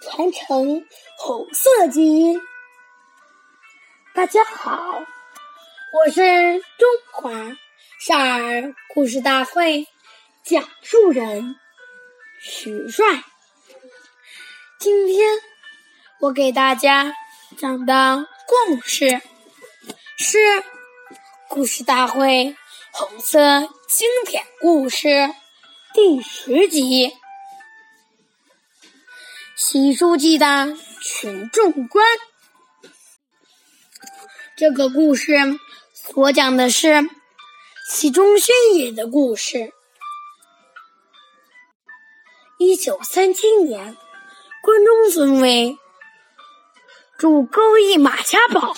传承红色基因。大家好，我是中华少儿故事大会讲述人徐帅。今天我给大家讲的故事是《故事大会红色经典故事》第十集。习书记的群众观，这个故事所讲的是习仲勋爷的故事。一九三七年，关中孙伟住高邑马家堡。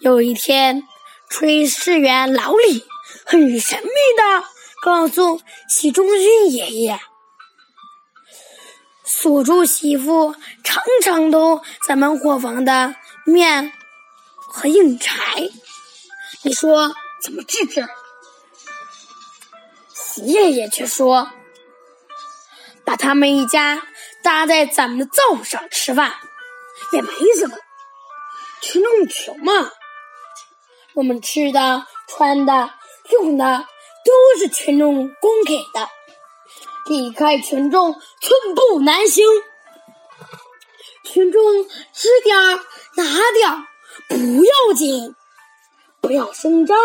有一天，炊事员老李很神秘的告诉习仲勋爷爷。锁住媳妇常常都咱们伙房的面和硬柴，你说怎么治治？习爷爷却说，把他们一家搭在咱们的灶上吃饭也没什么，群众穷嘛，我们吃的、穿的、用的都是群众供给的。离开群众，寸步难行。群众吃点儿拿点儿不要紧，不要声张，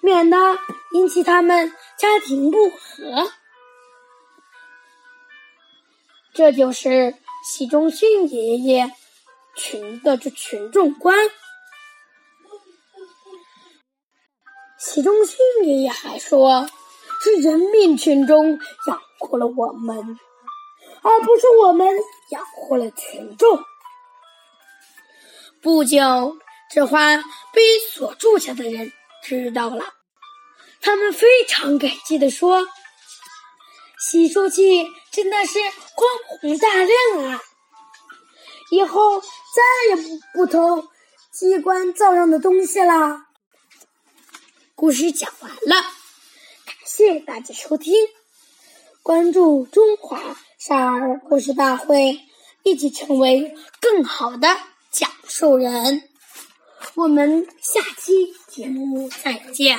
免得引起他们家庭不和。这就是习仲勋爷爷群的这群众观。习仲勋爷爷还说。是人民群众养活了我们，而不是我们养活了群众。不久，这话被所住下的人知道了，他们非常感激地说：“洗漱器真的是光宏大量啊！以后再也不不偷机关灶上的东西了。”故事讲完了。谢谢大家收听，关注中华少儿故事大会，一起成为更好的讲述人。我们下期节目再见。